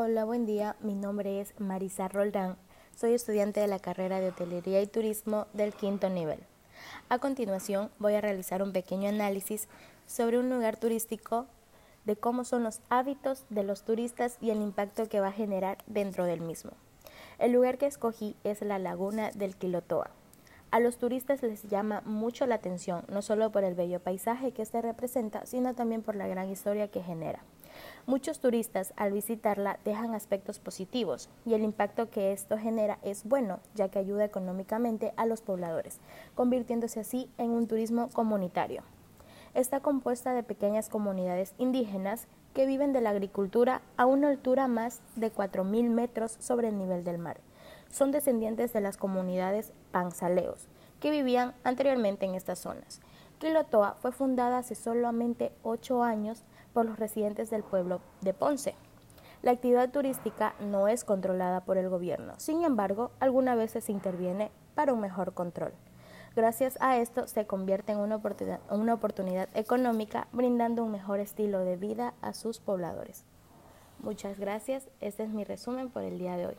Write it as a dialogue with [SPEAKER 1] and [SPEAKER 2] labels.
[SPEAKER 1] Hola, buen día. Mi nombre es Marisa Roldán. Soy estudiante de la carrera de Hotelería y Turismo del quinto nivel. A continuación voy a realizar un pequeño análisis sobre un lugar turístico, de cómo son los hábitos de los turistas y el impacto que va a generar dentro del mismo. El lugar que escogí es la laguna del Quilotoa. A los turistas les llama mucho la atención, no solo por el bello paisaje que este representa, sino también por la gran historia que genera. Muchos turistas al visitarla dejan aspectos positivos y el impacto que esto genera es bueno, ya que ayuda económicamente a los pobladores, convirtiéndose así en un turismo comunitario. Está compuesta de pequeñas comunidades indígenas que viven de la agricultura a una altura más de 4.000 metros sobre el nivel del mar. Son descendientes de las comunidades panzaleos, que vivían anteriormente en estas zonas. Quilotoa fue fundada hace solamente ocho años por los residentes del pueblo de Ponce. La actividad turística no es controlada por el gobierno, sin embargo, algunas veces se interviene para un mejor control. Gracias a esto se convierte en una oportunidad, una oportunidad económica brindando un mejor estilo de vida a sus pobladores. Muchas gracias, este es mi resumen por el día de hoy.